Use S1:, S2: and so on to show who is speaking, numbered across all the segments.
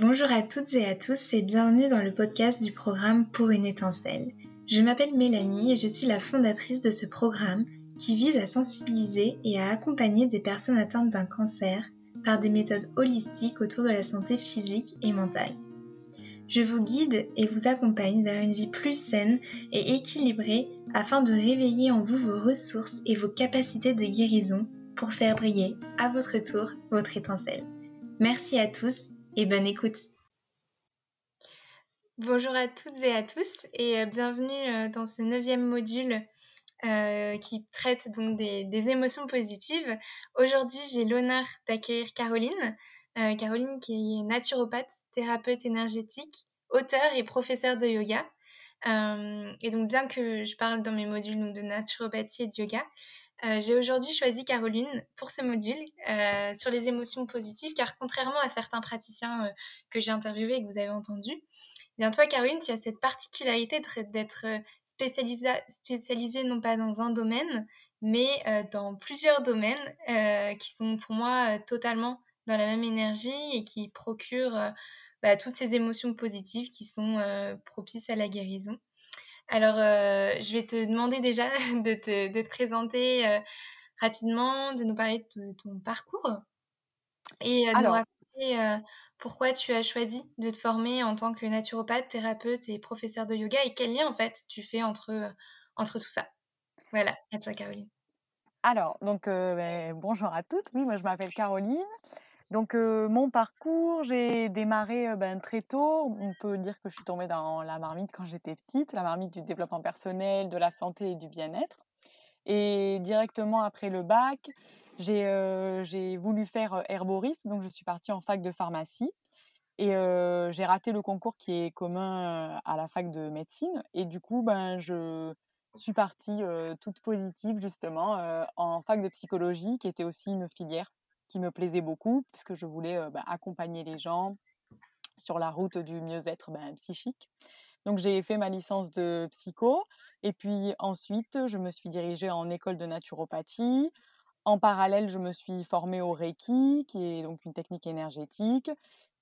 S1: Bonjour à toutes et à tous et bienvenue dans le podcast du programme Pour une étincelle. Je m'appelle Mélanie et je suis la fondatrice de ce programme qui vise à sensibiliser et à accompagner des personnes atteintes d'un cancer par des méthodes holistiques autour de la santé physique et mentale. Je vous guide et vous accompagne vers une vie plus saine et équilibrée afin de réveiller en vous vos ressources et vos capacités de guérison pour faire briller à votre tour votre étincelle. Merci à tous et bonne écoute. Bonjour à toutes et à tous et euh, bienvenue euh, dans ce neuvième module euh, qui traite donc des, émotions positives. Aujourd'hui, j'ai l'honneur d'accueillir Caroline. Caroline qui est naturopathe, thérapeute énergétique, auteur et professeur de yoga. et donc, bien que je parle dans mes modules de naturopathie et de yoga, euh, j'ai aujourd'hui choisi Caroline pour ce module euh, sur les émotions positives, car contrairement à certains praticiens euh, que j'ai interviewés et que vous avez entendus, bien toi, Caroline, tu as cette particularité d'être spécialisée, spécialisée non pas dans un domaine, mais dans plusieurs domaines qui sont pour moi totalement dans la même énergie et qui procurent bah, toutes ces émotions positives qui sont propices à la guérison. Alors, euh, je vais te demander déjà de te, présenter euh, rapidement, de nous parler de ton parcours et euh, de nous raconter pourquoi tu as choisi de te former en tant que naturopathe, thérapeute et professeur de yoga et quel lien en fait tu fais entre, entre tout ça? Voilà, à toi Caroline.
S2: Alors, donc ben, bonjour à toutes. Oui, moi je m'appelle Caroline. Donc mon parcours, j'ai démarré ben, très tôt. On peut dire que je suis tombée dans la marmite quand j'étais petite, la marmite du développement personnel, de la santé et du bien-être. Et directement après le bac, j'ai voulu faire herboriste, donc je suis partie en fac de pharmacie. Et j'ai raté le concours qui est commun à la fac de médecine. Et du coup, ben, je suis partie toute positive justement en fac de psychologie, qui était aussi une filière qui me plaisait beaucoup, puisque je voulais bah, accompagner les gens sur la route du mieux-être ben, psychique. Donc j'ai fait ma licence de psycho et puis ensuite je me suis dirigée en école de naturopathie. En parallèle, je me suis formée au Reiki, qui est donc une technique énergétique.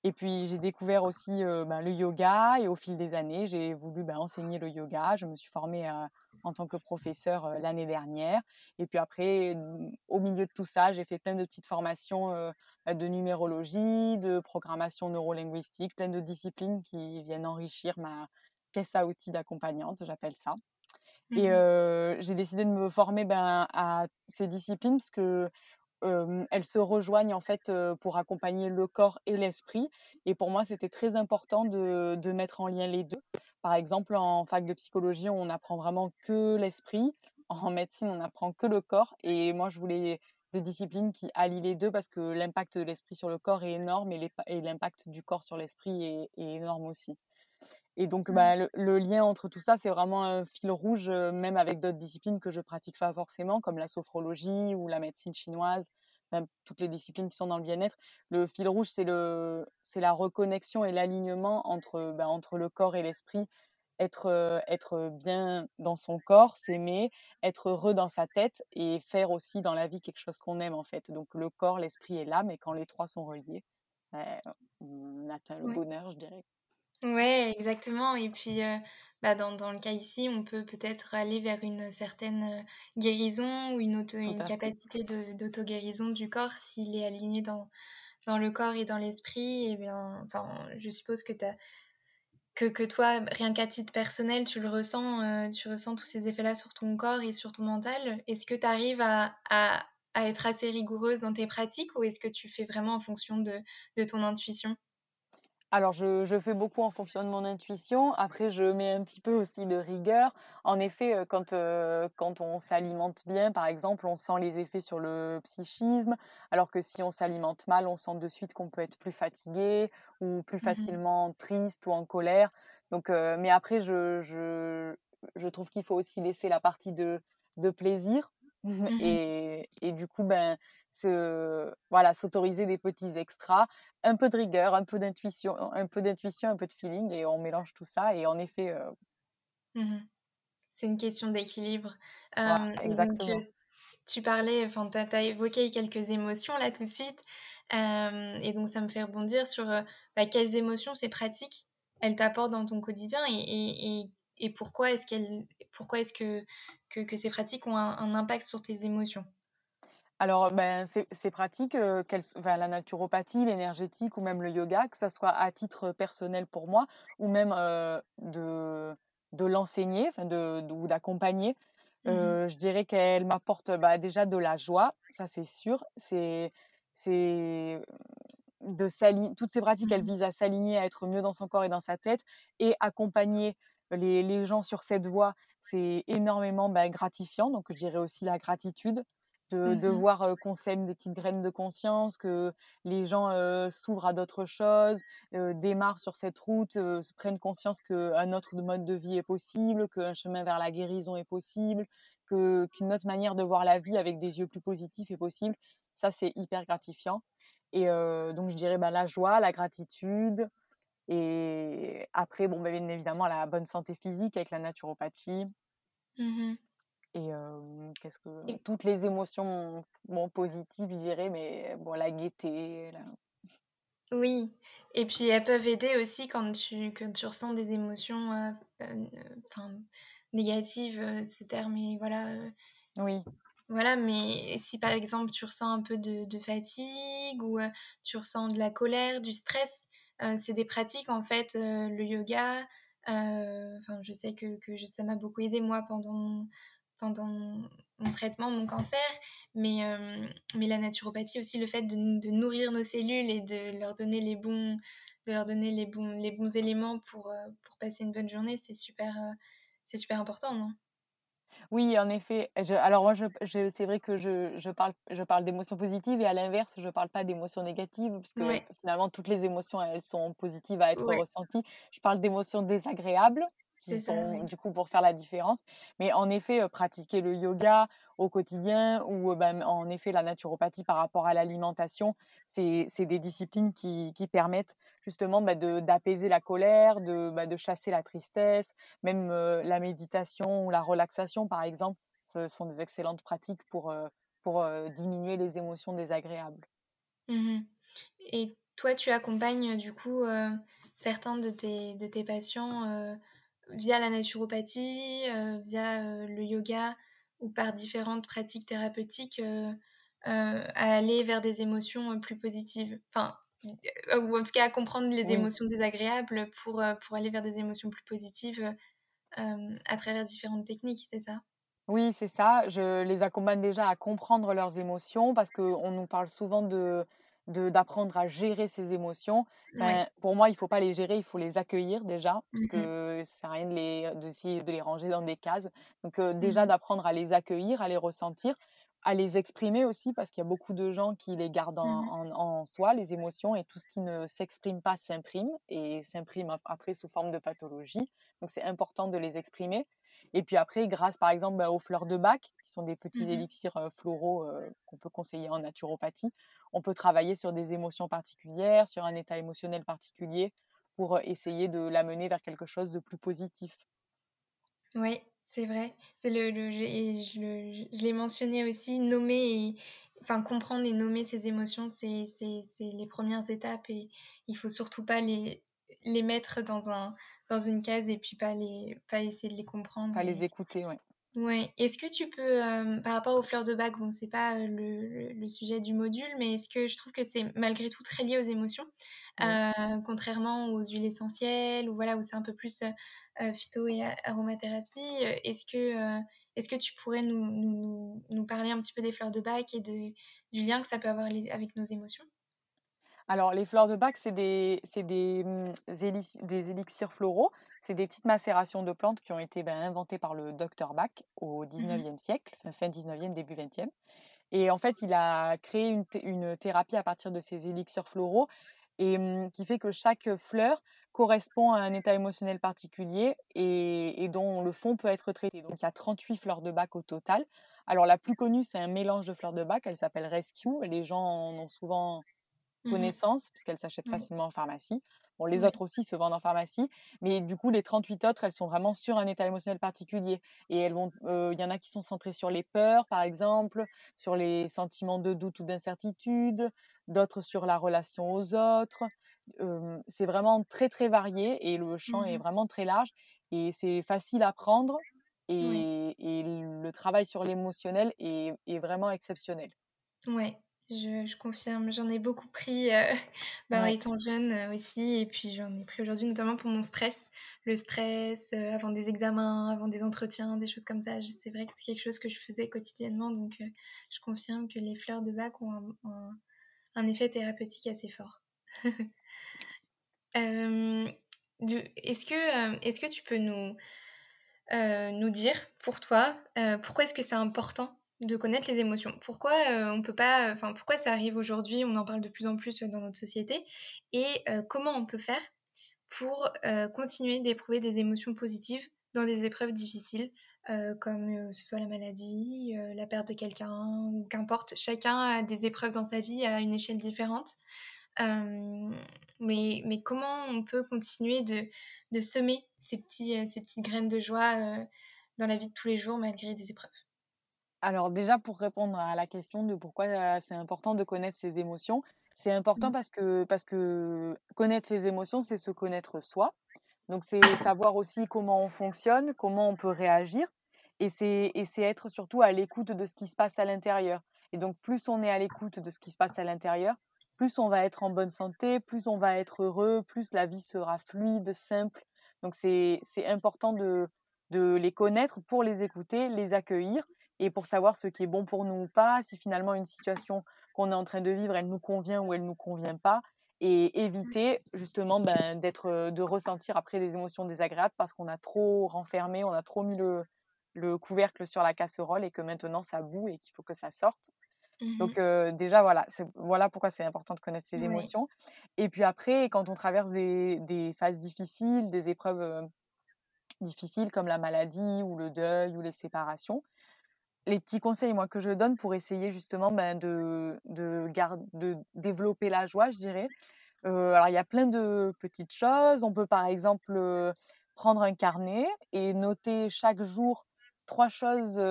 S2: Et puis j'ai découvert aussi ben, le yoga et au fil des années, j'ai voulu enseigner le yoga. Je me suis formée en tant que professeur l'année dernière. Et puis après, au milieu de tout ça, j'ai fait plein de petites formations bah, de numérologie, de programmation neurolinguistique, plein de disciplines qui viennent enrichir ma caisse à outils d'accompagnante, j'appelle ça. Et mmh j'ai décidé de me former ben, à ces disciplines parce que elles se rejoignent en fait pour accompagner le corps et l'esprit. Et pour moi, c'était très important de, mettre en lien les deux. Par exemple, en fac de psychologie, on apprend vraiment que l'esprit. En médecine, on apprend que le corps. Et moi, je voulais des disciplines qui allient les deux parce que l'impact de l'esprit sur le corps est énorme et l'impact du corps sur l'esprit est, énorme aussi. Et donc, mmh. bah, le, lien entre tout ça, c'est vraiment un fil rouge, même avec d'autres disciplines que je pratique pas forcément, comme la sophrologie ou la médecine chinoise, même toutes les disciplines qui sont dans le bien-être. Le fil rouge, c'est le, c'est la reconnexion et l'alignement entre, bah, entre le corps et l'esprit. Être, être bien dans son corps, s'aimer, être heureux dans sa tête et faire aussi dans la vie quelque chose qu'on aime en fait. Donc le corps, l'esprit et l'âme, et quand les trois sont reliés, bah, on atteint le bonheur, je dirais.
S1: Ouais, exactement. Et puis, bah, dans, dans le cas ici, on peut peut-être aller vers une certaine guérison ou une, auto, une capacité d'auto-guérison du corps s'il est aligné dans, dans le corps et dans l'esprit. Et bien, enfin, je suppose que, as, que, que toi, rien qu'à titre personnel, tu le ressens, tu ressens tous ces effets-là sur ton corps et sur ton mental. Est-ce que tu arrives à, à, à, être assez rigoureuse dans tes pratiques ou est-ce que tu fais vraiment en fonction de, de ton intuition?
S2: Alors, je, fais beaucoup en fonction de mon intuition. Après, je mets un petit peu aussi de rigueur. En effet, euh, quand, euh, quand on s'alimente bien, par exemple, on sent les effets sur le psychisme, alors que si on s'alimente mal, on sent de suite qu'on peut être plus fatigué ou plus mmh facilement triste ou en colère. Donc, euh, mais après, je, je, je trouve qu'il faut aussi laisser la partie de, de plaisir. Mmh et, et, du coup, ben, se, voilà, s'autoriser des petits extras, un peu de rigueur, un peu d'intuition, un peu d'intuition, un peu de feeling, et on mélange tout ça. Et en effet, euh
S1: mmh c'est une question d'équilibre. exactement. tu parlais, enfin, tu as, évoqué quelques émotions là tout de suite. et donc ça me fait rebondir sur, bah, quelles émotions ces pratiques, elles t'apportent dans ton quotidien et et et pourquoi est-ce pourquoi est-ce que que que ces pratiques ont un un impact sur tes émotions?
S2: Alors, ben, ces ces pratiques, heu, qu'elles s enfin, la naturopathie, l'énergétique ou même le yoga, que ça soit à titre personnel pour moi ou même, heu, de de l'enseigner, enfin de ou d'accompagner,
S1: Mmh mh.
S2: heu, je dirais qu'elles m'apportent, bah, déjà de la joie, ça c'est sûr. C'est c'est, mmh, de toutes ces pratiques,
S1: Mmh
S2: elles
S1: mh.
S2: visent à s'aligner, à être mieux dans son corps et dans sa tête et accompagner les les gens sur cette voie, c'est énormément, bah, gratifiant, donc je dirais aussi la gratitude de
S1: Mmh
S2: de voir, qu'on sème des petites graines de conscience, que les gens, s'ouvrent à d'autres choses, démarrent sur cette route, se prennent conscience qu'un autre mode de vie est possible, qu'un chemin vers la guérison est possible, que qu'une autre manière de voir la vie avec des yeux plus positifs est possible. Ça, c'est hyper gratifiant et donc je dirais, bah, la joie, la gratitude et après, bon, bah, bien évidemment, la bonne santé physique avec la naturopathie
S1: Mmh mh.
S2: Et qu'est-ce que
S1: Et
S2: toutes les émotions, bon, positives, je dirais, mais bon, la gaieté, la
S1: oui et puis elles peuvent aider aussi quand tu quand tu ressens des émotions, enfin négatives, ce terme est voilà,
S2: oui,
S1: voilà, mais si par exemple tu ressens un peu de de fatigue ou, tu ressens de la colère, du stress, c'est des pratiques en fait, le yoga, enfin je sais que que je ça m'a beaucoup aidé moi pendant pendant mon traitement, mon cancer, mais hem, mais la naturopathie aussi, le fait de nourrir nos cellules et de leur donner les bons de leur donner les bons les bons éléments pour, heu, pour passer une bonne journée, c'est super, heu, c'est super important, non?
S2: oui, en effet, je alors moi, je je c'est vrai que je je parle je parle d'émotions positives et à l'inverse, je parle pas d'émotions négatives puisque
S1: Ouais,
S2: finalement toutes les émotions, elles sont positives à être
S1: ouais,
S2: ressenties. Je parle d'émotions désagréables qui
S1: c'est ça,
S2: sont
S1: oui.
S2: du coup pour faire la différence. Mais en effet, pratiquer le yoga au quotidien ou, ben, en effet la naturopathie par rapport à l'alimentation, c'est c'est des disciplines qui qui permettent justement, de d'apaiser la colère, de, bah, de chasser la tristesse, même, la méditation ou la relaxation, par exemple, ce sont des excellentes pratiques pour, pour, diminuer les émotions désagréables.
S1: Mmh et toi, tu accompagnes, du coup, certains de tes de tes patients, via la naturopathie, via, le yoga ou par différentes pratiques thérapeutiques, à aller vers des émotions, plus positives? Enfin, heu, ou en tout cas à comprendre les
S2: Oui.
S1: émotions désagréables pour, pour aller vers des émotions plus positives, à travers différentes techniques, c'est ça?
S2: Oui, c'est ça. Je les accompagne déjà à comprendre leurs émotions parce qu'on nous parle souvent de d'apprendre à gérer ses émotions.
S1: Ouais.
S2: Enfin, pour moi, il faut pas les gérer, il faut les accueillir déjà, parce
S1: Mmh mh.
S2: que ça sert à rien de les d'essayer de les ranger dans des cases. Donc, heu, déjà
S1: Mmh
S2: d'apprendre à les accueillir, à les ressentir, à les exprimer aussi parce qu'il y a beaucoup de gens qui les gardent en
S1: Mmh
S2: en en soi, les émotions et tout ce qui ne s'exprime pas s'imprime et s'imprime ap après sous forme de pathologie. Donc c'est important de les exprimer et puis après, grâce par exemple, bah, aux fleurs de Bach, qui sont des petits
S1: Mmh
S2: élixirs, floraux, qu'on peut conseiller en naturopathie, on peut travailler sur des émotions particulières, sur un état émotionnel particulier pour, essayer de l'amener vers quelque chose de plus positif.
S1: Oui, c'est vrai. C'est le je le je je l'ai mentionné aussi, nommer et enfin comprendre et nommer ses émotions, c'est les premières étapes et il faut surtout pas les les mettre dans un dans une case et puis pas les pas essayer de les comprendre
S2: Pas les écouter, ouais.
S1: Ouais. Est-ce que tu peux, hem, par rapport aux fleurs de bac, bon, c'est pas, heu, le le le sujet du module, mais est-ce que je trouve que c'est malgré tout très lié aux émotions,
S2: Oui.
S1: heu, contrairement aux huiles essentielles ou voilà, où c'est un peu plus, phyto et aromathérapie, est-ce que, est-ce que tu pourrais nous nous nous nous parler un petit peu des fleurs de bac et de du lien que ça peut avoir les avec nos émotions?
S2: Alors les fleurs de Bach, c'est des des, mmh, des élixirs floraux. C'est des petites macérations de plantes qui ont été, ben, inventées par le docteur Bach au
S1: Mmh
S2: 19e siècle, fin fin 19e, début 20e. Et en fait, il a créé une une thérapie à partir de ces élixirs floraux et mmh, qui fait que chaque fleur correspond à un état émotionnel particulier et et dont le fond peut être traité. Donc il y a 38 fleurs de Bach au total. Alors la plus connue, c'est un mélange de fleurs de Bach, elle s'appelle Rescue les gens en ont souvent mmh connaissances, puisqu'elles s'achètent facilement en pharmacie. Bon, les autres aussi se vendent en pharmacie, mais du coup, les 38 autres, elles sont vraiment sur un état émotionnel particulier. Et elles vont, il y en a qui sont centrées sur les peurs, par exemple, sur les sentiments de doute ou d'incertitude, d'autres sur la relation aux autres. c'est vraiment très, très varié et le champ est mmh vraiment très large. Et c'est facile à prendre et, le travail sur l'émotionnel est, est, vraiment exceptionnel.
S1: Ouais, je, confirme, j'en ai beaucoup pris euh, bah, étant jeune euh, aussi, et puis j'en ai pris aujourd'hui notamment pour mon stress, le stress euh, avant des examens, avant des entretiens, des choses comme ça. C'est vrai que c'est quelque chose que je faisais quotidiennement, donc je confirme que les fleurs de bac ont un, effet thérapeutique assez fort. est-ce que, est que tu peux nous, nous dire, pour toi, pourquoi est-ce que c'est important de connaître les émotions. Pourquoi euh, on peut pas, enfin pourquoi ça arrive aujourd'hui, on en parle de plus en plus dans notre société, et euh, comment on peut faire pour euh, continuer d'éprouver des émotions positives dans des épreuves difficiles, comme ce soit la maladie, la perte de quelqu'un, ou qu'importe. Chacun a des épreuves dans sa vie à une échelle différente. mais, mais comment on peut continuer de, de semer ces, petits, ces petites graines de joie dans la vie de tous les jours malgré des épreuves?
S2: Alors déjà, pour répondre à la question de pourquoi c'est important de connaître ses émotions, c'est important mmh. parce que, parce que connaître ses émotions, c'est se connaître soi. Donc c'est savoir aussi comment on fonctionne, comment on peut réagir. Et c'est être surtout à l'écoute de ce qui se passe à l'intérieur. Et donc plus on est à l'écoute de ce qui se passe à l'intérieur, plus on va être en bonne santé, plus on va être heureux, plus la vie sera fluide, simple. Donc c'est important de, de les connaître pour les écouter, les accueillir et pour savoir ce qui est bon pour nous ou pas, si finalement une situation qu'on est en train de vivre, elle nous convient ou elle nous convient pas, et mmh. éviter justement ben, d'être, de ressentir après des émotions désagréables parce qu'on a trop renfermé, on a trop mis le, le, couvercle sur la casserole et que maintenant ça boue et qu'il faut que ça sorte. Mmh Donc déjà voilà, voilà pourquoi c'est important de connaître ses émotions. Et puis après, quand on traverse des, des phases difficiles, des épreuves difficiles comme la maladie ou le deuil ou les séparations, les petits conseils moi que je donne pour essayer justement ben, de, de, de développer la joie, je dirais. alors il y a plein de petites choses. On peut par exemple prendre un carnet et noter chaque jour trois choses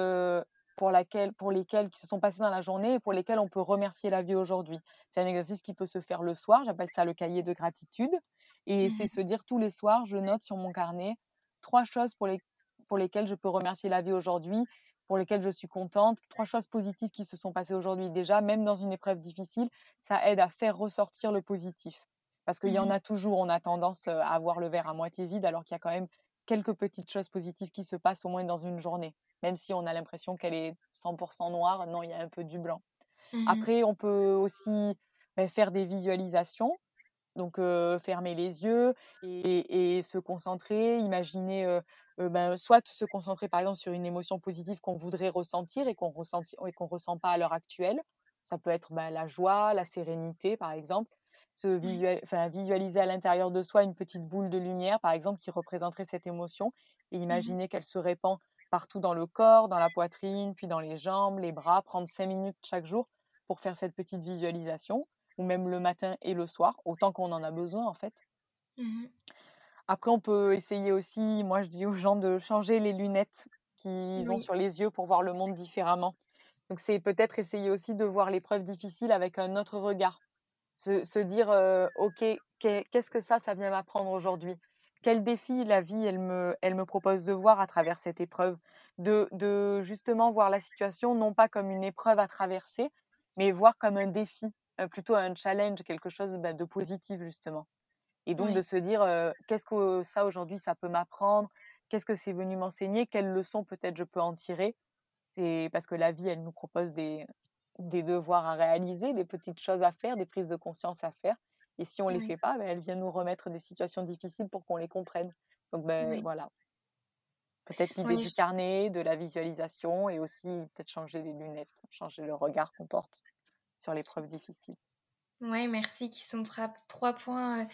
S2: pour, laquelle, pour lesquelles qui se sont passées dans la journée et pour lesquelles on peut remercier la vie aujourd'hui. C'est un exercice qui peut se faire le soir. J'appelle ça le cahier de gratitude. Et c'est mmh se dire tous les soirs, je note sur mon carnet trois choses pour, les, pour lesquelles je peux remercier la vie aujourd'hui pour lesquelles je suis contente, trois choses positives qui se sont passées aujourd'hui déjà, même dans une épreuve difficile, ça aide à faire ressortir le positif. Parce qu'il y en mmh a toujours, on a tendance à voir le verre à moitié vide, alors qu'il y a quand même quelques petites choses positives qui se passent au moins dans une journée. Même si on a l'impression qu'elle est 100% noire, non, il y a un peu du blanc. Mmh Après, on peut aussi bah, faire des visualisations. Donc, fermer les yeux et, se concentrer, imaginer, ben, soit se concentrer par exemple sur une émotion positive qu'on voudrait ressentir et qu'on ne qu'on ressent pas à l'heure actuelle. Ça peut être ben, la joie, la sérénité par exemple. Se visualiser à l'intérieur de soi une petite boule de lumière par exemple qui représenterait cette émotion et mmh imaginer qu'elle se répand partout dans le corps, dans la poitrine, puis dans les jambes, les bras, prendre cinq minutes chaque jour pour faire cette petite visualisation ou même le matin et le soir, autant qu'on en a besoin en fait. Mmh Après, on peut essayer aussi, moi je dis aux gens de changer les lunettes qu'ils ont sur les yeux pour voir le monde différemment. Donc c'est peut-être essayer aussi de voir l'épreuve difficile avec un autre regard. Se, dire, ok, qu'est-ce que ça, ça vient m'apprendre aujourd'hui? Quel défi la vie, elle me, elle me propose de voir à travers cette épreuve? De, de justement voir la situation non pas comme une épreuve à traverser, mais voir comme un défi plutôt un challenge, quelque chose bah, de positif justement. Et donc de se dire qu'est-ce que ça aujourd'hui ça peut m'apprendre, qu'est-ce que c'est venu m'enseigner, quelles leçons peut-être je peux en tirer? C'est parce que la vie elle nous propose des, des devoirs à réaliser, des petites choses à faire, des prises de conscience à faire. Et si on ne les fait pas, bah, elle vient nous remettre des situations difficiles pour qu'on les comprenne. Donc ben, voilà. Peut-être l'idée du carnet, de la visualisation et aussi peut-être changer les lunettes, changer le regard qu'on porte sur l'épreuve difficile.
S1: Oui, merci, qui sont trois, points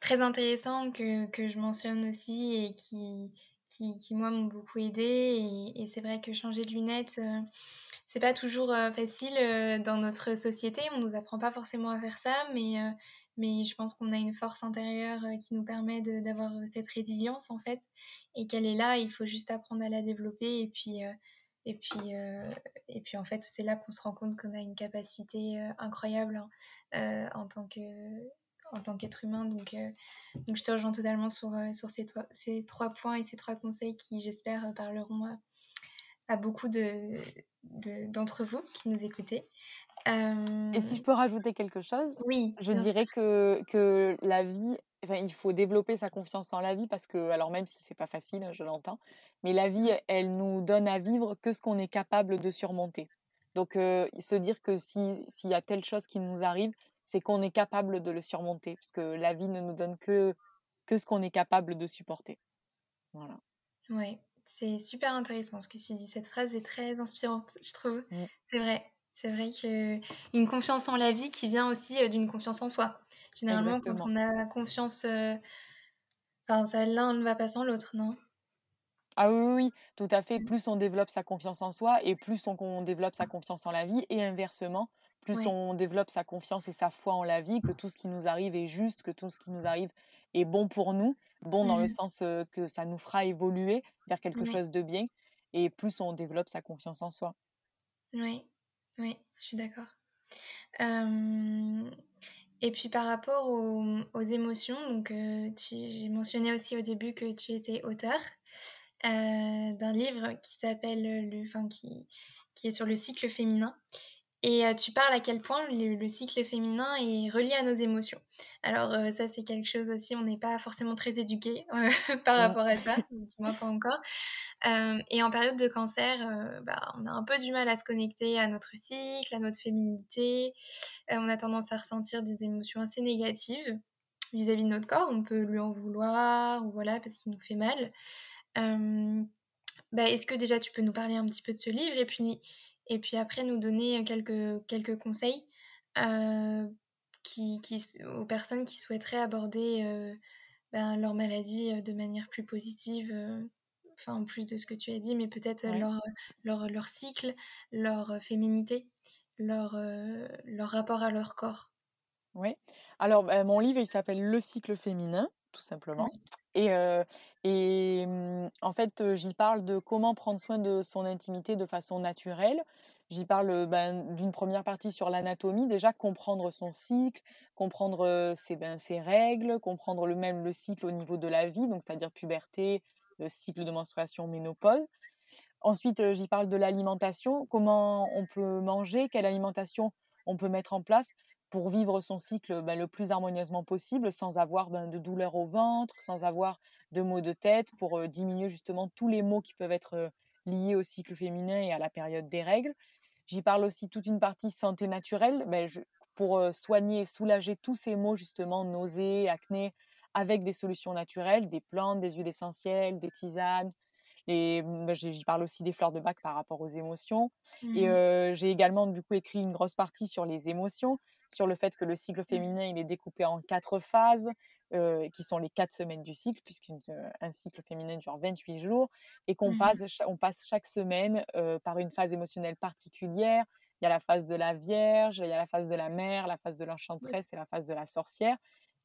S1: très intéressants que, je mentionne aussi et qui, qui, moi, m'ont beaucoup aidé. Et, c'est vrai que changer de lunettes, c'est pas toujours facile dans notre société. On nous apprend pas forcément à faire ça, mais, mais je pense qu'on a une force intérieure qui nous permet d'avoir cette résilience en fait, et qu'elle est là. Il faut juste apprendre à la développer, et puis et puis, et puis en fait, c'est là qu'on se rend compte qu'on a une capacité incroyable hein, en tant que en tant qu'être humain. Donc, donc, je te rejoins totalement sur, sur ces, trois, ces trois points et ces trois conseils qui, j'espère, parleront à beaucoup de, d'entre vous qui nous écoutez.
S2: Et si je peux rajouter quelque chose,
S1: oui,
S2: je dirais que, que la vie, enfin, il faut développer sa confiance en la vie parce que, alors même si c'est pas facile, je l'entends, mais la vie, elle nous donne à vivre que ce qu'on est capable de surmonter. Donc, se dire que s'il y a telle chose qui nous arrive, c'est qu'on est capable de le surmonter, parce que la vie ne nous donne que, que ce qu'on est capable de supporter. Voilà.
S1: Ouais, c'est super intéressant ce que tu dis. Cette phrase est très inspirante, je trouve. Mmh. C'est vrai. C'est vrai qu'une confiance en la vie qui vient aussi euh, d'une confiance en soi. Généralement, quand on a confiance, euh, enfin, l'un ne va pas sans l'autre, non?
S2: Ah oui, oui, tout à fait. Mmh. Plus on développe sa confiance en soi et plus on, développe sa confiance en la vie et inversement, plus on développe sa confiance et sa foi en la vie, que tout ce qui nous arrive est juste, que tout ce qui nous arrive est bon pour nous, bon dans le mmh sens que ça nous fera évoluer vers quelque chose de bien et plus on développe sa confiance en soi.
S1: Oui, oui, je suis d'accord. Et puis par rapport aux, émotions, donc j'ai mentionné aussi au début que tu étais auteur d'un livre qui s'appelle, enfin qui, qui est sur le cycle féminin. Et tu parles à quel point le, cycle féminin est relié à nos émotions. Alors ça c'est quelque chose aussi, on n'est pas forcément très éduqué par rapport à ça, moi pas encore. Et en période de cancer, bah, on a un peu du mal à se connecter à notre cycle, à notre féminité. on a tendance à ressentir des émotions assez négatives vis-à-vis de notre corps. On peut lui en vouloir, ou voilà, parce qu'il nous fait mal. Bah, est-ce que déjà tu peux nous parler un petit peu de ce livre et puis et puis après nous donner quelques, quelques conseils qui, aux personnes qui souhaiteraient aborder ben, leur maladie de manière plus positive, enfin en plus de ce que tu as dit, mais peut-être leur, leur, leur, cycle, leur féminité, leur, leur rapport à leur corps.
S2: Oui, alors bah, mon livre il s'appelle Le cycle féminin, tout simplement. Et, et mmh, en fait, j'y parle de comment prendre soin de son intimité de façon naturelle. J'y parle ben, d'une première partie sur l'anatomie, déjà comprendre son cycle, comprendre ses, ben, ses règles, comprendre le même le cycle au niveau de la vie, donc c'est-à-dire puberté, cycle de menstruation, ménopause. Ensuite, j'y parle de l'alimentation, comment on peut manger, quelle alimentation on peut mettre en place pour vivre son cycle ben, le plus harmonieusement possible, sans avoir ben, de douleur au ventre, sans avoir de maux de tête, pour diminuer justement tous les maux qui peuvent être liés au cycle féminin et à la période des règles. J'y parle aussi toute une partie santé naturelle, ben, pour soigner et soulager tous ces maux justement, nausées, acné, avec des solutions naturelles, des plantes, des huiles essentielles, des tisanes. Et ben, j'y parle aussi des fleurs de bac par rapport aux émotions. Et mmh j'ai également du coup écrit une grosse partie sur les émotions, sur le fait que le cycle mmh. féminin il est découpé en quatre phases, qui sont les quatre semaines du cycle, puisqu'un cycle féminin dure 28 jours, et qu'on mmh passe, on passe chaque semaine par une phase émotionnelle particulière. Il y a la phase de la Vierge, il y a la phase de la mère, la phase de l'enchanteresse et la phase de la sorcière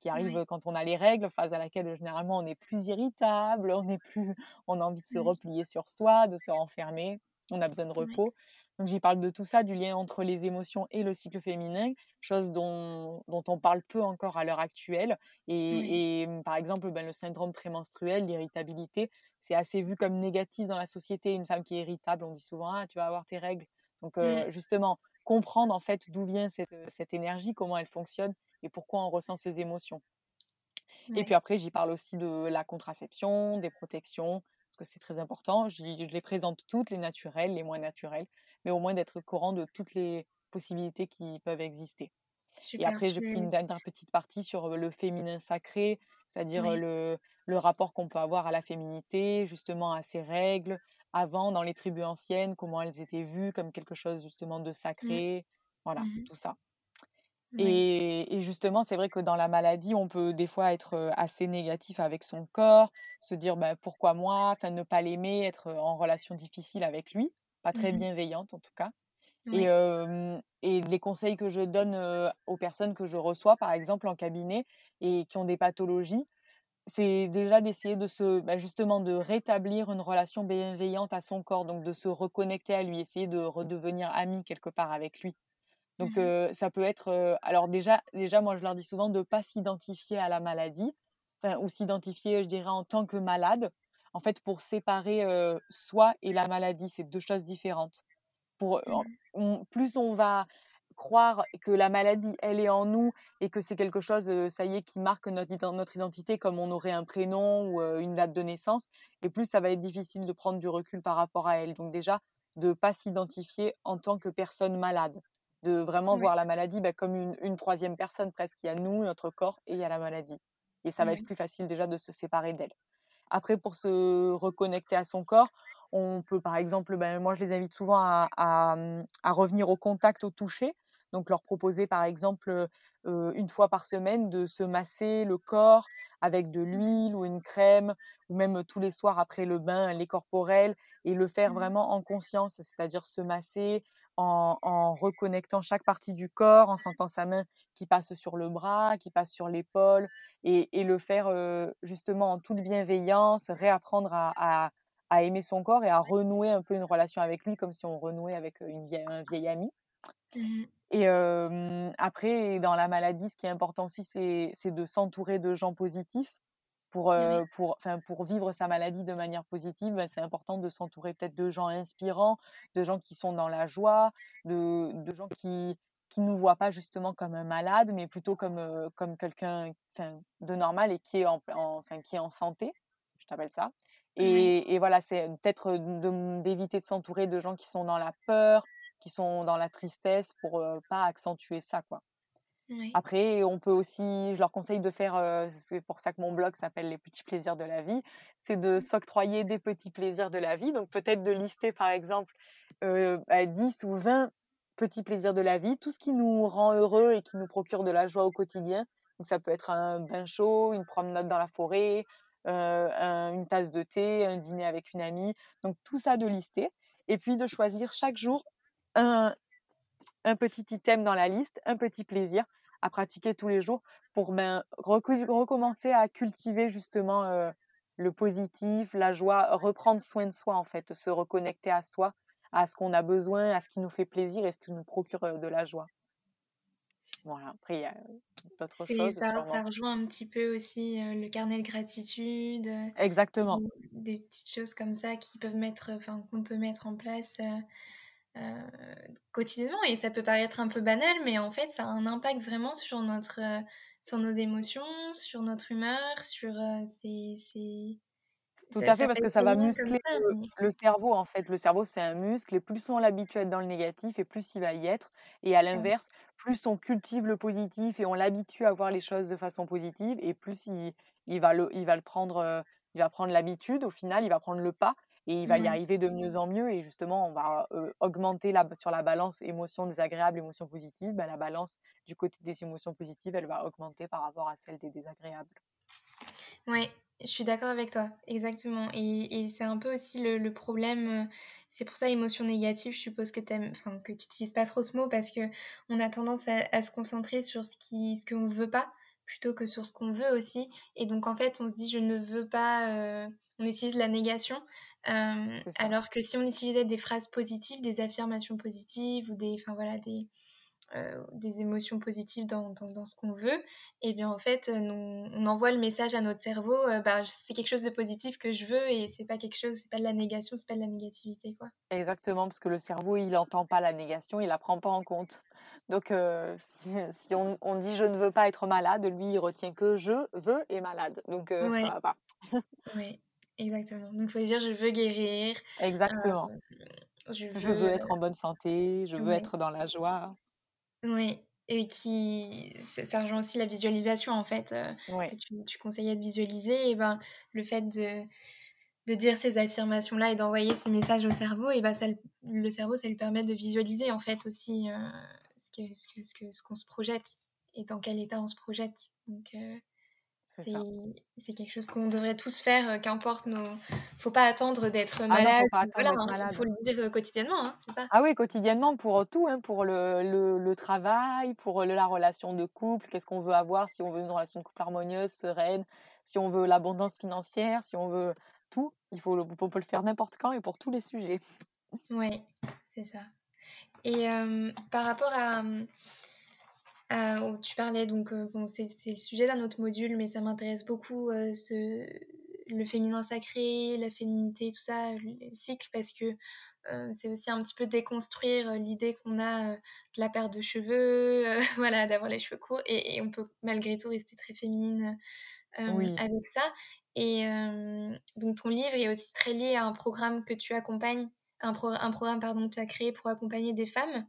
S2: qui arrive quand on a les règles, phase à laquelle généralement on est plus irritable, on est plus, on a envie de se replier sur soi, de se renfermer, on a besoin de repos. Donc j'y parle de tout ça, du lien entre les émotions et le cycle féminin, chose dont, dont on parle peu encore à l'heure actuelle. Et, mmh, par exemple, ben, le syndrome prémenstruel, l'irritabilité, c'est assez vu comme négatif dans la société. Une femme qui est irritable, on dit souvent ah tu vas avoir tes règles. Donc mmh. justement, comprendre en fait d'où vient cette, cette énergie, comment elle fonctionne et pourquoi on ressent ces émotions. Et puis après, j'y parle aussi de la contraception, des protections, parce que c'est très important. Je, les présente toutes, les naturelles, les moins naturelles, mais au moins d'être au courant de toutes les possibilités qui peuvent exister. et après, j'ai pris une dernière petite partie sur le féminin sacré, c'est-à-dire le, le, rapport qu'on peut avoir à la féminité, justement à ses règles, avant, dans les tribus anciennes, comment elles étaient vues comme quelque chose justement de mmh. sacré, voilà, mmh tout ça. Et, justement, c'est vrai que dans la maladie, on peut des fois être assez négatif avec son corps, se dire bah, pourquoi moi, enfin ne pas l'aimer, être en relation difficile avec lui, pas très mmh bienveillante en tout cas. Et, et, les conseils que je donne aux personnes que je reçois, par exemple en cabinet, et qui ont des pathologies, c'est déjà d'essayer de se, bah, justement, de rétablir une relation bienveillante à son corps, donc de se reconnecter à lui, essayer de redevenir ami quelque part avec lui. Donc
S1: Mmh
S2: ça peut être, alors déjà, déjà, moi je leur dis souvent de ne pas s'identifier à la maladie, ou s'identifier, je dirais, en tant que malade. En fait, pour séparer soi et la maladie, c'est deux choses différentes. Pour,
S1: Mmh
S2: plus on va croire que la maladie, elle est en nous et que c'est quelque chose, ça y est, qui marque notre, notre identité comme on aurait un prénom ou une date de naissance, et plus ça va être difficile de prendre du recul par rapport à elle. Donc déjà, de ne pas s'identifier en tant que personne malade, de vraiment voir la maladie bah, comme une, une, troisième personne presque. Il y a nous, notre corps, et il y a la maladie. Et ça va être plus facile déjà de se séparer d'elle. Après, pour se reconnecter à son corps, on peut par exemple, ben, moi je les invite souvent à, à, à, revenir au contact, au toucher. Donc leur proposer par exemple euh, une fois par semaine de se masser le corps avec de l'huile ou une crème, ou même tous les soirs après le bain, un lait corporel, et le faire
S1: Mmh
S2: vraiment en conscience, c'est-à-dire se masser en, en, reconnectant chaque partie du corps, en sentant sa main qui passe sur le bras, qui passe sur l'épaule, et, et, le faire euh, justement en toute bienveillance, réapprendre à, à, à, aimer son corps et à renouer un peu une relation avec lui, comme si on renouait avec une vieille, un vieil ami.
S1: Mmh
S2: Et euh, après, dans la maladie, ce qui est important aussi, c'est de s'entourer de gens positifs. Pour, euh, pour, pour vivre sa maladie de manière positive, ben, c'est important de s'entourer peut-être de gens inspirants, de gens qui sont dans la joie, de, de gens qui qui nous voient pas justement comme un malade, mais plutôt comme, euh, comme quelqu'un de normal et qui est en, enfin, qui est en santé, je t'appelle ça. Et, et voilà, c'est peut-être d'éviter de s'entourer de gens qui sont dans la peur, qui sont dans la tristesse pour euh, pas accentuer ça, quoi. Après, on peut aussi, je leur conseille de faire, euh, c'est pour ça que mon blog s'appelle Les petits plaisirs de la vie, c'est de s'octroyer des petits plaisirs de la vie. Donc peut-être de lister par exemple euh, 10 ou 20 petits plaisirs de la vie, tout ce qui nous rend heureux et qui nous procure de la joie au quotidien. Donc ça peut être un bain chaud, une promenade dans la forêt, euh, un, une tasse de thé, un dîner avec une amie. Donc tout ça de lister. Et puis de choisir chaque jour un, un petit item dans la liste, un petit plaisir à pratiquer tous les jours pour ben, recommencer à cultiver justement euh, le positif, la joie, reprendre soin de soi en fait, se reconnecter à soi, à ce qu'on a besoin, à ce qui nous fait plaisir et ce qui nous procure de la joie. Voilà, après il y a d'autres choses
S1: ça, ça rejoint un petit peu aussi euh, le carnet de gratitude.
S2: Exactement.
S1: Des petites choses comme ça qui peuvent mettre, enfin qu'on peut mettre en place euh, quotidiennement et ça peut paraître un peu banal, mais en fait ça a un impact vraiment sur notre, euh, sur nos émotions, sur notre humeur, sur euh, c'est
S2: Tout
S1: ça,
S2: à fait, parce que ça va muscler le, le cerveau, en fait. Le cerveau, c'est un muscle, et plus on l'habitue à être dans le négatif, et plus il va y être. Et à l'inverse, plus on cultive le positif et on l'habitue à voir les choses de façon positive, et plus il, il va, le, il va le prendre, euh, il va prendre l'habitude, au final, il va prendre le pas, et il va y
S1: ouais.
S2: arriver de mieux en mieux. Et justement, on va euh, augmenter la, sur la balance émotions désagréables, émotions positives. Ben, la balance du côté des émotions positives, elle va augmenter par rapport à celle des désagréables.
S1: Ouais, je suis d'accord avec toi, exactement. Et, et c'est un peu aussi le, le problème. C'est pour ça, émotion négative, je suppose que tu enfin, que tu n'utilises pas trop ce mot parce que on a tendance à, à se concentrer sur ce qui, ce qu'on veut pas plutôt que sur ce qu'on veut aussi. Et donc, en fait, on se dit, je ne veux pas. euh, on utilise la négation. euh, alors que si on utilisait des phrases positives, des affirmations positives ou des, enfin voilà, des, euh, des émotions positives dans, dans, dans ce qu'on veut, et bien en fait, euh, on, on envoie le message à notre cerveau, euh, bah, c'est quelque chose de positif que je veux et c'est pas quelque chose, c'est pas de la négation, c'est pas de la négativité, quoi.
S2: Exactement, parce que le cerveau, il n'entend pas la négation, il la prend pas en compte. Donc, euh, si, si on, on, dit je ne veux pas être malade, lui, il retient que je veux et malade. Donc,
S1: ouais.
S2: ça va pas.
S1: ouais, exactement. Donc, il faut dire je veux guérir.
S2: Exactement.
S1: Euh, je, veux...
S2: je, veux... être en bonne santé, je veux
S1: ouais.
S2: être dans la joie.
S1: Oui, et qui ça rejoint aussi la visualisation en fait euh,
S2: ouais.
S1: que tu, tu, conseillais de visualiser et ben le fait de, de dire ces affirmations là et d'envoyer ces messages au cerveau et ben ça le cerveau ça lui permet de visualiser en fait aussi euh, ce que ce que ce qu'on se projette et dans quel état on se projette donc euh,
S2: C'est
S1: quelque chose qu'on devrait tous faire, qu'importe nos faut pas attendre d'être
S2: Ah non,
S1: malade,
S2: faut pas attendre
S1: voilà,
S2: d'être
S1: hein, faut le dire, quotidiennement, hein, c'est ça?
S2: Ah oui, quotidiennement pour tout, hein, pour le le le travail, pour la relation de couple, qu'est-ce qu'on veut avoir, si on veut une relation de couple harmonieuse, sereine, si on veut l'abondance financière, si on veut tout, il faut le on peut le faire n'importe quand et pour tous les sujets.
S1: Ouais, c'est ça et par rapport à, où tu parlais donc bon, c'est le sujet d'un autre module, mais ça m'intéresse beaucoup, ce le féminin sacré, la féminité, tout ça, les cycles parce que, c'est aussi un petit peu déconstruire l'idée qu'on a, de la perte de cheveux, voilà, d'avoir les cheveux courts et et on peut malgré tout rester très féminine,
S2: Oui.
S1: avec ça et donc ton livre est aussi très lié à un programme que tu accompagnes, un pro un programme, pardon, que tu as créé pour accompagner des femmes,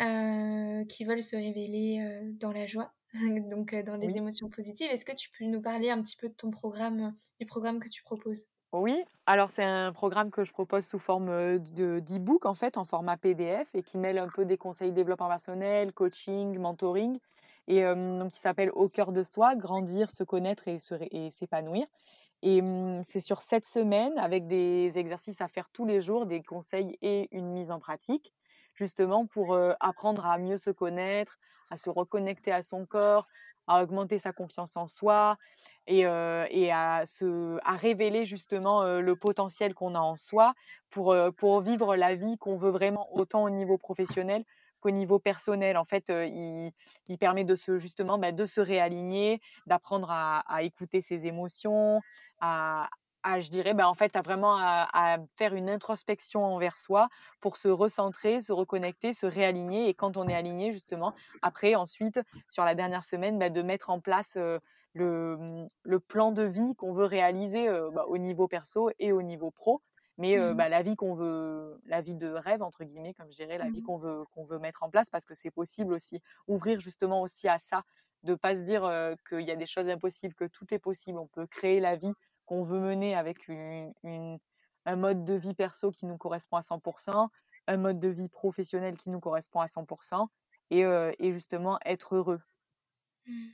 S1: heu, qui veulent se révéler, heu, dans la joie, donc heu, dans les
S2: Oui.
S1: émotions positives. Est-ce que tu peux nous parler un petit peu de ton programme, du programme que tu proposes?
S2: Oui, alors c'est un programme que je propose sous forme, d'e-book, en fait, en format PDF et qui mêle un peu des conseils développement personnel, coaching, mentoring et donc il s'appelle «Au cœur de soi, grandir, se connaître et s'épanouir» et mmh, c'est sur 7 semaines avec des exercices à faire tous les jours, des conseils et une mise en pratique, justement pour, apprendre à mieux se connaître, à se reconnecter à son corps, à augmenter sa confiance en soi et et à se à révéler justement, le potentiel qu'on a en soi pour, pour vivre la vie qu'on veut vraiment, autant au niveau professionnel qu'au niveau personnel. En fait, il il permet de se justement, bah, de se réaligner, d'apprendre à à écouter ses émotions, à à je dirais, bah, en fait, à vraiment à à faire une introspection envers soi pour se recentrer, se reconnecter, se réaligner et quand on est aligné justement, après ensuite, sur la dernière semaine, bah, de mettre en place, le, mmh, le plan de vie qu'on veut réaliser, bah, au niveau perso et au niveau pro. Mais
S1: Mmh
S2: bah, la vie qu'on veut la vie «de rêve» entre guillemets, comme je dirais, la
S1: Mmh
S2: vie
S1: mh.
S2: qu'on veut qu'on veut mettre en place parce que c'est possible aussi. Ouvrir justement aussi à ça, de pas se dire, qu'il y a des choses impossibles, que tout est possible. On peut créer la vie qu'on veut mener avec une une un mode de vie perso qui nous correspond à 100% un mode de vie professionnel qui nous correspond à 100 et heu et justement être heureux.
S1: Mmh.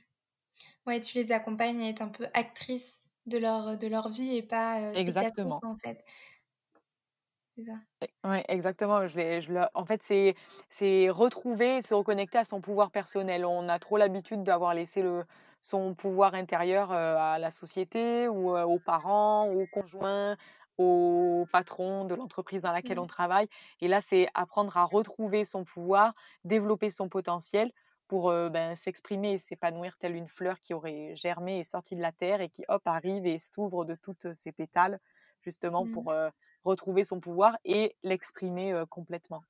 S1: Ouais, tu les accompagnes à être un peu actrices de leur de leur vie et pas, spectatrices,
S2: Exactement.
S1: en fait. Ça.
S2: Ouais, exactement, je je en fait, c'est c'est retrouver et se reconnecter à son pouvoir personnel. On a trop l'habitude d'avoir laissé le son pouvoir intérieur, à la société ou, aux parents, au conjoint, au patron de l'entreprise dans laquelle
S1: Mmh.
S2: on travaille et là, c'est apprendre à retrouver son pouvoir, développer son potentiel pour, ben, s'exprimer et s'épanouir telle une fleur qui aurait germé et sorti de la terre et qui, hop, arrive et s'ouvre de toutes ses pétales, justement
S1: Mmh.
S2: pour, retrouver son pouvoir et l'exprimer, complètement.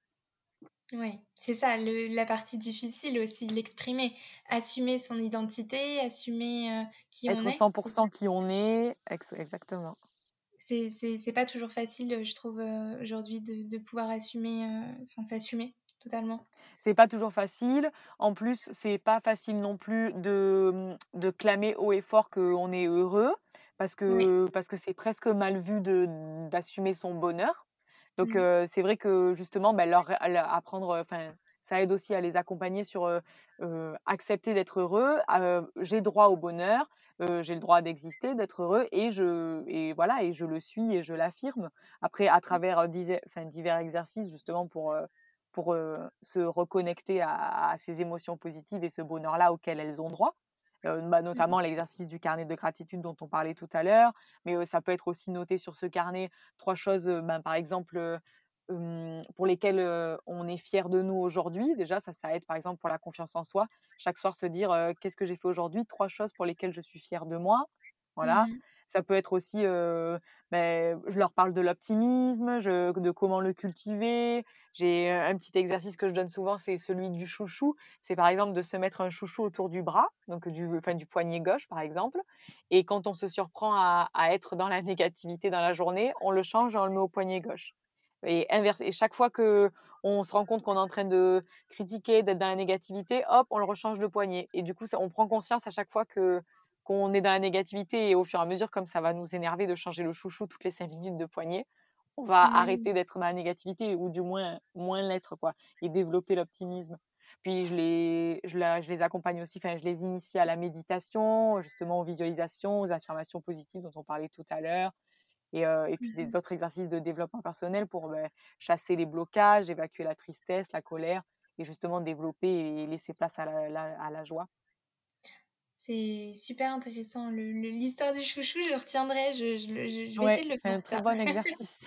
S1: Ouais, c'est ça le la partie difficile aussi, l'exprimer. Assumer son identité, assumer, heu, qui on
S2: Être
S1: est, ça?
S2: cent qui on est, ex exactement.
S1: C'est c'est c'est pas toujours facile, je trouve, heu, aujourd'hui de de pouvoir assumer, heu, enfin s'assumer totalement.
S2: C'est pas toujours facile. En plus, c'est pas facile non plus de, de clamer haut et fort qu'on est heureux parce
S1: Oui.
S2: que parce que c'est presque mal vu de d'assumer son bonheur. Donc
S1: Mmh.
S2: c'est vrai que justement, bah, leur leur apprendre, enfin, ça aide aussi à les accompagner sur, accepter d'être heureux, heu, j'ai droit au bonheur, heu, j'ai le droit d'exister, d'être heureux et je et voilà et je le suis et je l'affirme. Après à travers disé enfin divers exercices justement pour, pour, se reconnecter à à ces émotions positives et ce bonheur-là auquel elles ont droit. Heu, bah,
S1: Mmh.
S2: notamment l'exercice du carnet de gratitude dont on parlait tout à l'heure, mais ça peut être aussi noter sur ce carnet 3 choses, ben, par exemple, pour lesquelles, on est fier de nous aujourd'hui. Déjà ça, ça aide par exemple pour la confiance en soi. Chaque soir se dire, «Qu'est-ce que j'ai fait aujourd'hui?» 3 choses pour lesquelles je suis fière de moi.
S1: Mmh
S2: Voilà.
S1: mh.
S2: Ça peut être aussi, beh, je leur parle de l'optimisme, de comment le cultiver. J'ai un petit exercice que je donne souvent, c'est celui du chouchou. C'est par exemple de se mettre un chouchou autour du bras, donc du enfin du poignet gauche par exemple et quand on se surprend à être dans la négativité dans la journée, on le change on le met au poignet gauche et inverse et chaque fois qu'on se rend compte qu'on est en train de critiquer, d'être dans la négativité, hop, on le rechange de poignet et du coup on prend conscience à chaque fois que qu'on est dans la négativité et au fur et à mesure comme ça va nous énerver de changer le chouchou toutes les 5 minutes de poignet, on va
S1: Oui.
S2: arrêter d'être dans la négativité ou du moins moins l'être quoi et développer l'optimisme. Puis je les, je, je les accompagne aussi, enfin, je les initie à la méditation, justement aux visualisations, aux affirmations positives dont on parlait tout à l'heure. Et, et, puis
S1: Mmh
S2: d'autres exercices de développement personnel pour ben, chasser les blocages, évacuer la tristesse, la colère et justement développer et laisser place à la, à la joie.
S1: C'est super intéressant. Le l'histoire du chouchou, je retiendrai, je je le je je vais
S2: Ouais,
S1: essayer de le
S2: c'est un
S1: faire
S2: très bon exercice.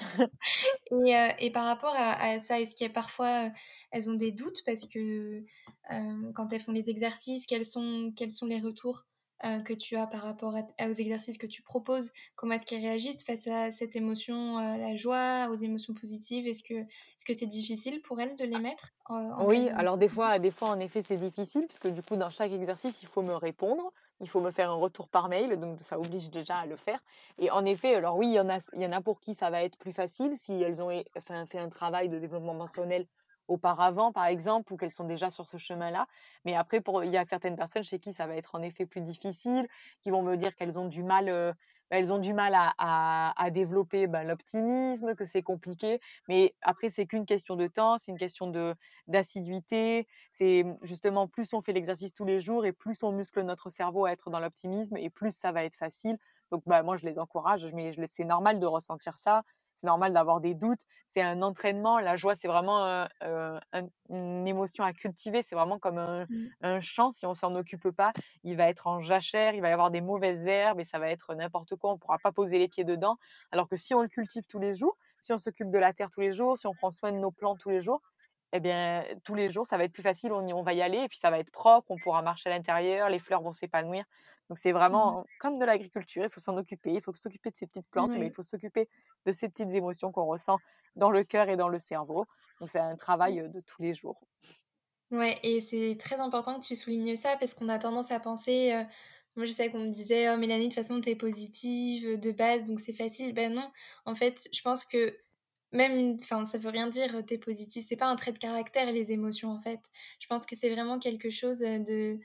S1: Et heu et par rapport à à ça, est-ce qu'il y a parfois, heu, elles ont des doutes parce que, heu, quand elles font les exercices, quels sont quels sont les retours, heu, que tu as par rapport à aux exercices que tu proposes? Comment est-ce qu'elles réagissent face à cette émotion, heu, la joie, aux émotions positives? Est-ce que que c'est difficile pour elles de les mettre, heu, en cas
S2: Oui, alors des fois des fois, en effet, c'est difficile puisque du coup, dans chaque exercice, il faut me répondre. Il faut me faire un retour par mail, donc ça oblige déjà à le faire. Et en effet, alors oui, il y en a il y en a pour qui ça va être plus facile si elles ont enfin, fait un travail de développement personnel auparavant, par exemple, ou qu'elles sont déjà sur ce chemin-là. Mais après, il y a certaines personnes chez qui ça va être en effet plus difficile, qui vont me dire qu'elles ont du mal, heu, bah, elles ont du mal à développer, bah, l'optimisme, que c'est compliqué. Mais après, c'est qu'une question de temps, c'est une question d'assiduité. C'est justement plus on fait l'exercice tous les jours et plus on muscle notre cerveau à être dans l'optimisme et plus ça va être facile. Donc bah, moi, je les encourage, mais c'est normal de ressentir ça c'est normal d'avoir des doutes. C'est un entraînement. La joie, c'est vraiment euh, euh, un, une émotion à cultiver. C'est vraiment comme un,
S1: Mmh.
S2: un, champ. Si on s'en occupe pas, il va être en jachère, il va y avoir des mauvaises herbes et ça va être n'importe quoi. On pourra pas poser les pieds dedans. Alors que si on le cultive tous les jours, si on s'occupe de la terre tous les jours, si on prend soin de nos plantes tous les jours, eh bien, tous les jours, ça va être plus facile, on, y, on va y aller, et puis ça va être propre, on pourra marcher à l'intérieur, les fleurs vont s'épanouir. Donc c'est
S1: Mmh
S2: vraiment comme de l'agriculture, il faut s'en occuper, il faut s'occuper de ces petites plantes, mais il faut s'occuper de ces petites émotions qu'on ressent dans le cœur et dans le cerveau. Donc c'est un travail de tous les jours.
S1: Ouais et c'est très important que tu soulignes ça parce qu'on a tendance à penser, moi je sais qu'on me disait: «Oh Mélanie, de toute façon tu es positive, de base, donc c'est facile». Ben non, en fait, je pense que même enfin ça veut rien dire, tu es positive, c'est pas un trait de caractère les émotions, en fait. Je pense que c'est vraiment quelque chose, de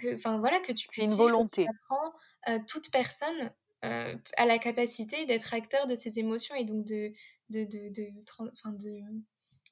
S1: que enfin voilà, que tu
S2: C'est une
S1: cultives, que tu
S2: volonté.
S1: Heu, toute personne, heu, a la capacité d'être acteur de ses émotions et donc de de de de de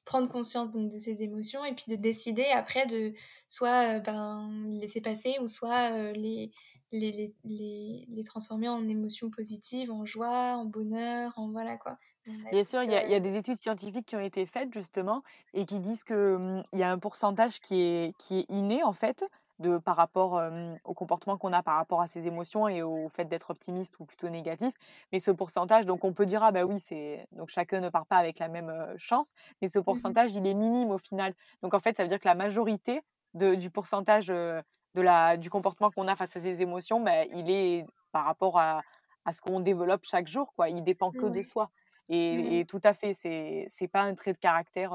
S1: prendre conscience donc de ses émotions et puis de décider après de soit, heu, ben, les laisser passer ou soit, heu, les les les les les transformer en émotions positives, en joie, en bonheur, en voilà quoi. A
S2: Bien sûr, il y a, il y a
S1: heu
S2: des études scientifiques qui ont été faites justement et qui disent que hum, il y a un pourcentage qui est, qui est inné en fait de, par rapport au comportement qu'on a par rapport à ses émotions et au fait d'être optimiste ou plutôt négatif. Mais ce pourcentage, donc on peut dire ah bah oui c'est donc chacun ne part pas avec la même euh, chance, mais ce
S1: mmh
S2: pourcentage il est minime au final. Donc en fait ça veut dire que la majorité de, du pourcentage de la du comportement qu'on a face à ses émotions, bah, il est par rapport à à ce qu'on développe chaque jour quoi. Il dépend que de
S1: Ouais,
S2: soi. Et, et tout à fait, c'est c'est pas un trait de caractère.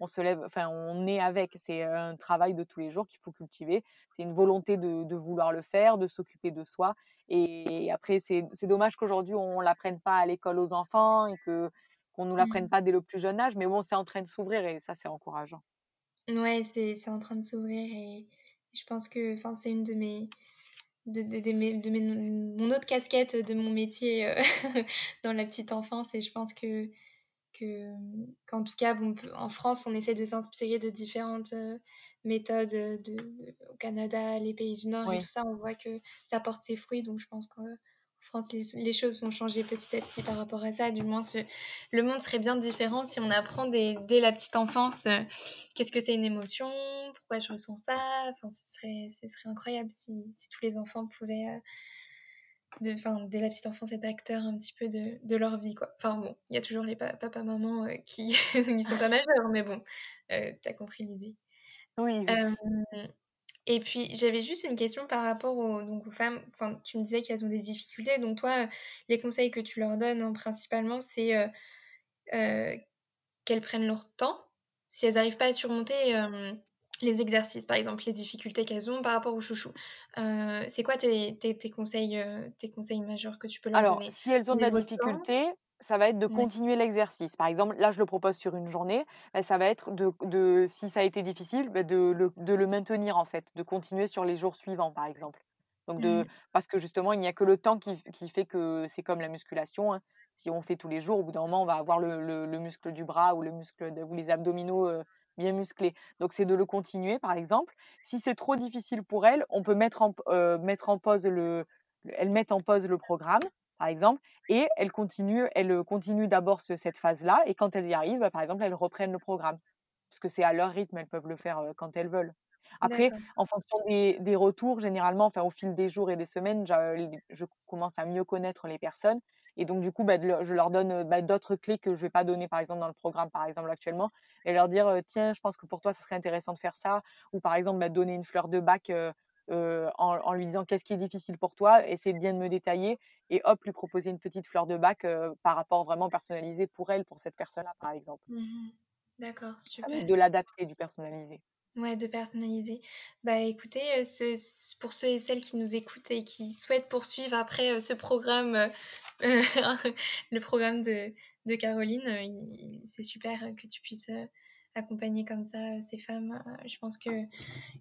S2: Euh, on se lève, enfin, on est avec. C'est un travail de tous les jours qu'il faut cultiver. C'est une volonté de, de vouloir le faire, de s'occuper de soi. Et après, c'est dommage qu'aujourd'hui on l'apprenne pas à l'école aux enfants et que qu'on nous l'apprenne
S1: Mmh.
S2: pas dès le plus jeune âge. Mais bon, c'est en train de s'ouvrir et ça, c'est encourageant.
S1: Ouais, c'est en train de s'ouvrir et je pense que c'est une de mes de de de mes de mes mon autre casquette de mon métier, heu, dans la petite enfance et je pense que que, qu'en tout cas, bon, en France, on essaie de s'inspirer de différentes, heu, méthodes, de au Canada, les pays du Nord et tout ça, on voit que ça porte ses fruits donc je pense qu'en France, les les choses vont changer petit à petit par rapport à ça. Du moins ce le monde serait bien différent si on apprend dès dès la petite enfance, heu, qu'est-ce que c'est une émotion? Pourquoi je ressens ça? Enfin, ce serait ce serait incroyable si si tous les enfants pouvaient, de dès la petite enfance, être acteur un petit peu de de leur vie, quoi. Enfin bon, il y a toujours les pa papa, maman, heu, qui qui sont pas majeurs, mais bon, heu, tu as compris l'idée.
S2: Oui, oui.
S1: Hem et puis j'avais juste une question par rapport aux donc aux femmes, enfin, tu me disais qu'elles ont des difficultés, donc toi, les conseils que tu leur donnes, hein, principalement, c'est, heu, qu'elles prennent leur temps. Si elles n'arrivent pas à surmonter, les exercices, par exemple, les difficultés qu'elles ont par rapport aux chouchous. Heu, c'est quoi tes tes tes conseils, heu, tes conseils majeurs que tu peux leur
S2: Alors,
S1: donner?
S2: si elles ont de la difficulté, ça va être de
S1: ouais.
S2: continuer l'exercice. Par exemple, là, je le propose sur une journée, bah, ça va être de, de si ça a été difficile, bah, de, le, de le maintenir en fait, de continuer sur les jours suivants, par exemple. Donc de,
S1: Mmh.
S2: parce que justement, il n'y a que le temps qui, qui fait que c'est comme la musculation. hein. Si on fait tous les jours, au bout d'un moment, on va avoir le, le- le muscle du bras ou le muscle ou les abdominaux euh, bien musclé. Donc c'est de le continuer par exemple. Si c'est trop difficile pour elle, on peut mettre en, mettre en pause le, elle met en pause le programme par exemple, et elle continue, elle continue d'abord cette phase-là, et quand elles y arrivent, bah, par exemple, elles reprennent le programme, parce que c'est à leur rythme, elles peuvent le faire quand elles veulent. Après, en fonction des, des, retours, généralement, enfin, au fil des jours et des semaines, je, commence à mieux connaître les personnes. Et donc, du coup, bah, je leur donne bah, d'autres clés que je ne vais pas donner, par exemple, dans le programme, par exemple, actuellement, et leur dire, tiens, je pense que pour toi, ça serait intéressant de faire ça, ou par exemple, bah, donner une fleur de bac en, lui disant qu'est-ce qui est difficile pour toi, essayer bien de me détailler, et hop, lui proposer une petite fleur de bac par rapport vraiment personnalisé pour elle, pour cette personne-là, par exemple.
S1: Mmh D'accord, super.
S2: de l'adapter, du personnaliser.
S1: Ouais, de personnaliser. Bah écoutez, pour ceux et celles qui nous écoutent et qui souhaitent poursuivre après ce programme, le programme de, Caroline, c'est super que tu puisses accompagner comme ça ces femmes. Je pense que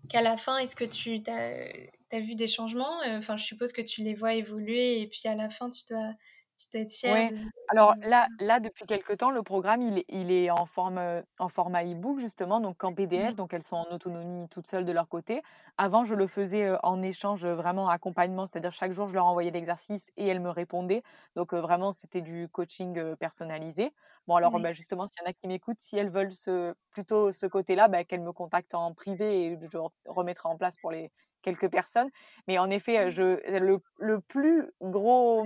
S1: qu'à la fin, est-ce que tu as, vu des changements? Enfin, je suppose que tu les vois évoluer et puis à la fin, tu dois, tu dois être fière de,
S2: Alors là, là, depuis quelques temps, le programme, il est, il est en, forme, en format e-book, justement, donc en PDF, donc elles sont en autonomie toutes seules de leur côté. Avant, je le faisais en échange, vraiment accompagnement, c'est-à-dire chaque jour, je leur envoyais l'exercice et elles me répondaient. Donc vraiment, c'était du coaching personnalisé. Bon, alors bah, justement, s'il y en a qui m'écoutent, si elles veulent ce, plutôt ce côté-là, bah, qu'elles me contactent en privé et je remettrai en place pour les quelques personnes. Mais en effet, je, le, le plus gros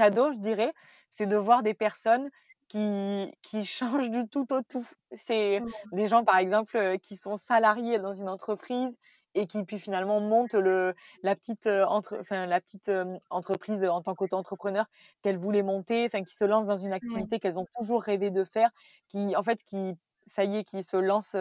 S2: cadeau, je dirais, c'est de voir des personnes qui, qui changent du tout au tout. C'est des gens, par exemple, qui sont salariés dans une entreprise et qui puis finalement montent le, la petite, entre, enfin, la petite entreprise en tant qu'auto-entrepreneur qu'elles voulaient monter, enfin, qui se lancent dans une activité qu'elles ont toujours rêvé de faire, qui, en fait, qui, ça y est, qui se lancent.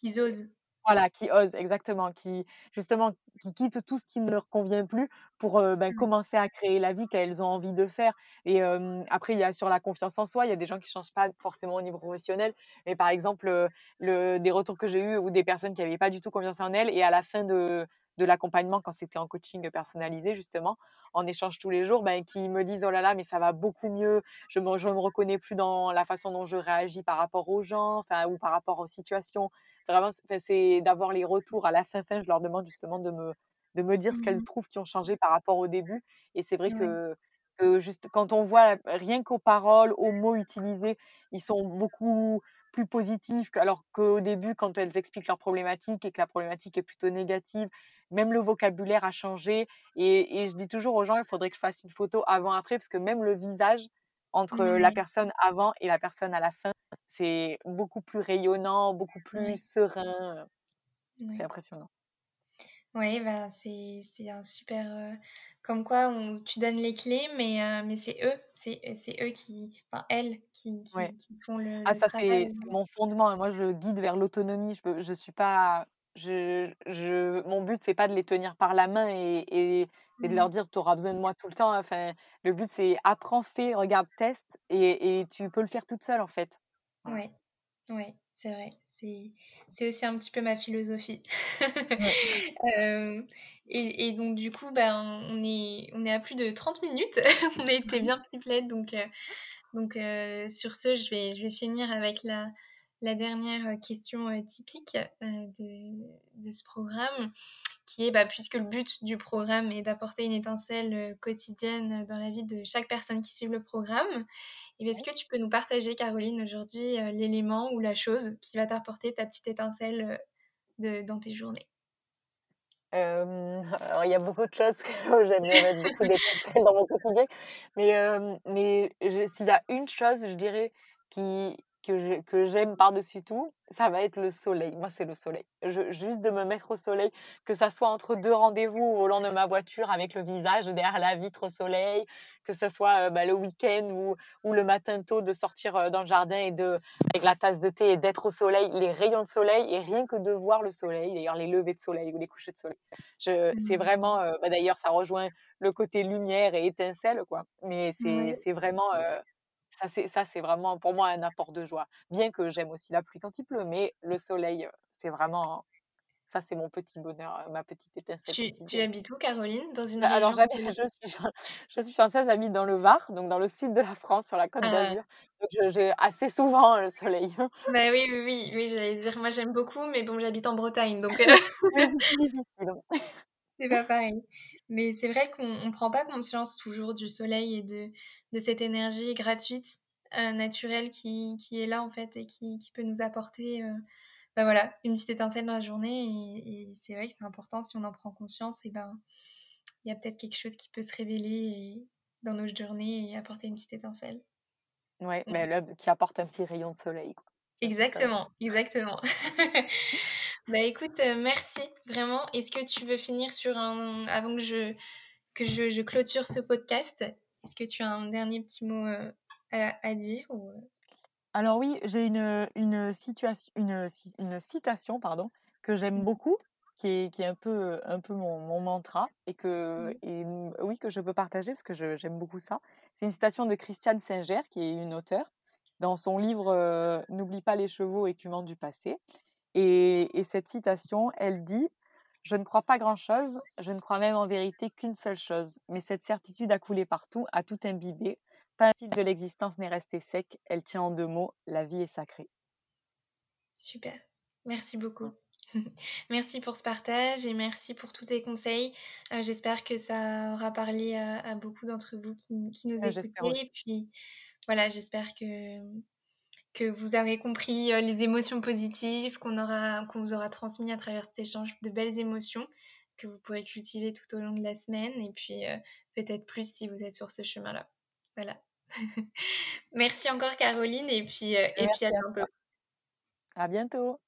S1: Qu'ils osent.
S2: Voilà, qui osent, exactement, qui justement qui quittent tout ce qui ne leur convient plus pour ben, mmh. commencer à créer la vie qu'elles ont envie de faire. Et après, il y a sur la confiance en soi, il y a des gens qui ne changent pas forcément au niveau professionnel. Mais par exemple, le, des retours que j'ai eus ou des personnes qui n'avaient pas du tout confiance en elles, et à la fin de, de l'accompagnement quand c'était en coaching personnalisé justement en échange tous les jours ben, qui me disent oh là là mais ça va beaucoup mieux. Je me, je me reconnais plus dans la façon dont je réagis par rapport aux gens enfin ou par rapport aux situations. Vraiment c'est d'avoir les retours à la fin fin je leur demande justement de me de me dire ce qu'elles mmh trouvent qui ont changé par rapport au début. Et c'est vrai que que juste quand on voit rien qu'aux paroles, aux mots utilisés, ils sont beaucoup plus positifs alors qu'au début, quand elles expliquent leur problématique et que la problématique est plutôt négative, même le vocabulaire a changé. Et, je dis toujours aux gens, il faudrait que je fasse une photo avant-après, parce que même le visage entre la personne avant et la personne à la fin, c'est beaucoup plus rayonnant, beaucoup plus serein. C'est impressionnant.
S1: Oui, bah, c'est un super. comme quoi, on, tu donnes les clés, mais, mais c'est eux, c'est eux qui. Enfin, elles qui, qui, font le.
S2: Ah, ça, c'est mon fondement. Moi, je guide vers l'autonomie. Je, je suis pas je, je, mon but, c'est pas de les tenir par la main et, et, de leur mmh. dire tu auras besoin de moi tout le temps. Enfin, le but, c'est apprends, fais, regarde, teste et, et, tu peux le faire toute seule en fait.
S1: Oui, ouais, c'est vrai. C'est aussi un petit peu ma philosophie. et, et, donc, du coup, ben, on, est, on est à plus de 30 minutes. on a été bien pipelette. Donc, donc sur ce, je vais, je vais finir avec la, la dernière euh, question euh, typique euh, de, ce programme, qui est, bah, puisque le but du programme est d'apporter une étincelle quotidienne dans la vie de chaque personne qui suit le programme, est-ce que tu peux nous partager, Caroline, aujourd'hui, l'élément ou la chose qui va t'apporter ta petite étincelle dans tes journées?
S2: Alors, il y a beaucoup de choses que j'aime mettre beaucoup d'étincelles dans mon quotidien, mais, mais s'il y a une chose, je dirais, qui, que j'aime par-dessus tout, ça va être le soleil. Moi, c'est le soleil. juste de me mettre au soleil, que ça soit entre deux rendez-vous au volant de ma voiture avec le visage derrière la vitre au soleil, que ce soit bah, le week-end ou, ou, le matin tôt de sortir dans le jardin et de, avec la tasse de thé et d'être au soleil, les rayons de soleil et rien que de voir le soleil, d'ailleurs les levées de soleil ou les couchers de soleil. C'est mmh. vraiment, bah, d'ailleurs, ça rejoint le côté lumière et étincelle, quoi. Mais c'est vraiment ça, c'est, ça, c'est vraiment pour moi un apport de joie. Bien que j'aime aussi la pluie quand il pleut, mais le soleil, c'est vraiment Ça, c'est mon petit bonheur, ma petite étincelle
S1: Tu habites où Caroline? Dans une
S2: Bah, alors j'habite je suis je suis chanceuse, j'habite dans le Var, donc dans le sud de la France, sur la Côte
S1: Ah.
S2: d'Azur, donc j'ai assez souvent le soleil.
S1: Bah, oui, oui, oui, oui, j'allais dire, moi j'aime beaucoup, mais bon, j'habite en Bretagne, donc
S2: c'est difficile.
S1: c'est pas pareil. Mais c'est vrai qu'on on prend pas conscience toujours du soleil et de de cette énergie gratuite, heu, naturelle qui qui est là, en fait et qui qui peut nous apporter, bah, voilà, une petite étincelle dans la journée et et c'est vrai que c'est important si on en prend conscience et ben, il y a peut-être quelque chose qui peut se révéler et dans nos journées et apporter une petite étincelle.
S2: Ouais,
S1: Mmh.
S2: mais là, qui apporte un petit rayon de soleil, quoi.
S1: Exactement, exactement. Bah, écoute, heu, merci, vraiment. Est-ce que tu veux finir sur un avant que je que je je clôture ce podcast, est-ce que tu as un dernier petit mot, heu, à à dire ou heu?
S2: Alors oui, j'ai une, une situation une une citation, pardon, que j'aime
S1: Mmh.
S2: beaucoup, qui est qui est un peu, un peu mon mon mantra et que
S1: Mmh.
S2: et oui, que je peux partager parce que j'aime beaucoup ça. C'est une citation de Christiane Singer, qui est une auteure, dans son livre, «N'oublie pas les chevaux, écumants du passé» et et cette citation, elle dit: «Je ne crois pas grand-chose, je ne crois même en vérité qu'une seule chose, mais cette certitude a coulé partout, a tout imbibé, pas un fil de l'existence n'est resté sec, elle tient en 2 mots, la vie est sacrée».
S1: Super, merci beaucoup. Merci pour ce partage et merci pour tous tes conseils. Heu, j'espère que ça aura parlé à à beaucoup d'entre vous qui qui nous
S2: j'espère
S1: écoutez et puis, voilà, j'espère que que vous aurez compris, heu, les émotions positives, qu'on aura qu'on vous aura transmis à travers cet échange de belles émotions, que vous pourrez cultiver tout au long de la semaine et puis, heu, peut-être plus si vous êtes sur ce chemin-là. Voilà. Merci encore Caroline et puis, heu et puis à bientôt.
S2: À bientôt.